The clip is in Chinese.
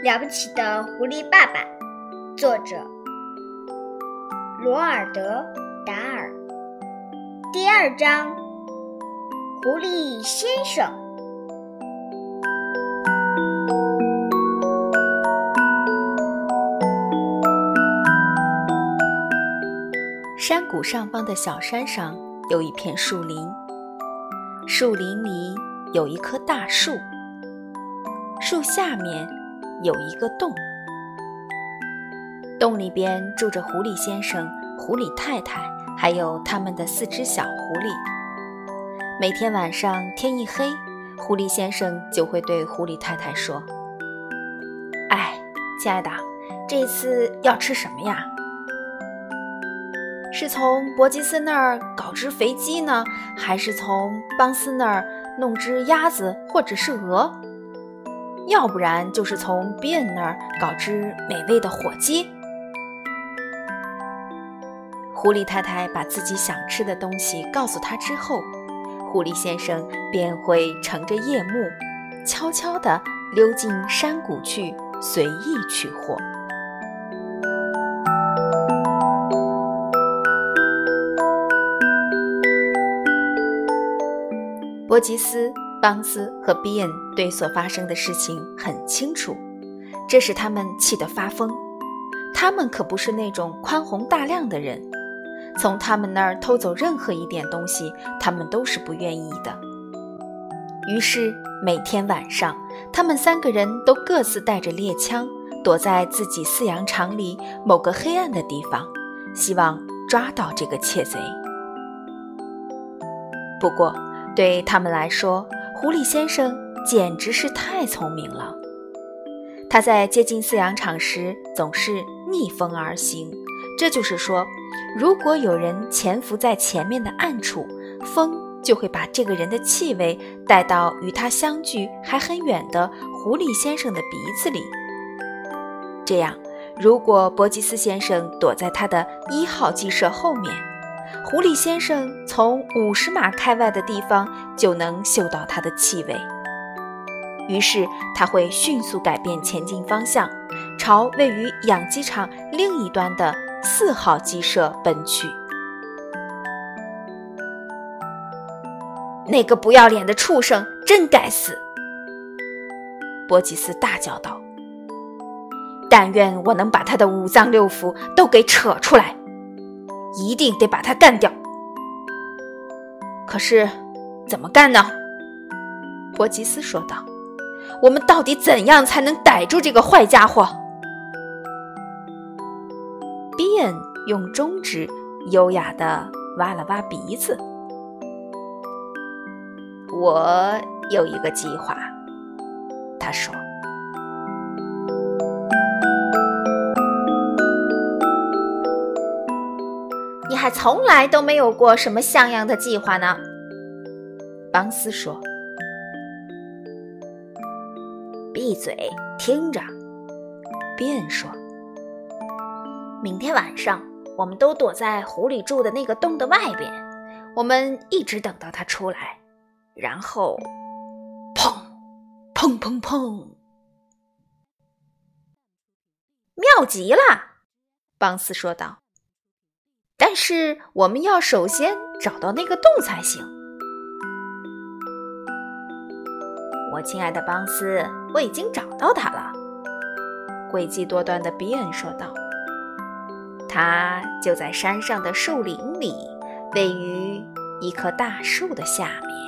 了不起的狐狸爸爸，作者罗尔德·达尔。第二章：狐狸先生。山谷上方的小山上有一片树林，树林里有一棵大树，树下面。有一个洞，洞里边住着狐狸先生、狐狸太太，还有他们的四只小狐狸。每天晚上天一黑，狐狸先生就会对狐狸太太说：“哎，亲爱的，这次要吃什么呀？是从伯吉斯那儿搞只肥鸡呢，还是从邦斯那儿弄只鸭子或者是鹅？”要不然就是从比恩那儿搞只美味的火鸡。狐狸太太把自己想吃的东西告诉他之后，狐狸先生便会乘着夜幕，悄悄地溜进山谷去随意取货。伯吉斯。邦斯和比恩对所发生的事情很清楚，这使他们气得发疯。他们可不是那种宽宏大量的人，从他们那儿偷走任何一点东西，他们都是不愿意的。于是每天晚上，他们三个人都各自带着猎枪，躲在自己饲养场里某个黑暗的地方，希望抓到这个窃贼。不过对他们来说，狐狸先生简直是太聪明了。他在接近饲养场时总是逆风而行，这就是说，如果有人潜伏在前面的暗处，风就会把这个人的气味带到与他相距还很远的狐狸先生的鼻子里。这样，如果伯吉斯先生躲在他的一号鸡舍后面，狐狸先生从五十码开外的地方就能嗅到它的气味，于是他会迅速改变前进方向，朝位于养鸡场另一端的四号鸡舍奔去。那个不要脸的畜生真该死！波吉斯大叫道：“但愿我能把他的五脏六腑都给扯出来！”一定得把他干掉。可是，怎么干呢？伯吉斯说道：“我们到底怎样才能逮住这个坏家伙？”比恩用中指优雅的挖了挖鼻子。“我有一个计划。”他说。从来都没有过什么像样的计划呢，邦斯说。闭嘴，听着，便说。明天晚上，我们都躲在狐狸住的那个洞的外边，我们一直等到他出来，然后，砰，砰砰砰，妙极了，邦斯说道。但是我们要首先找到那个洞才行。我亲爱的邦斯，我已经找到它了。诡计多端的比恩说道：“它就在山上的树林里，位于一棵大树的下面。”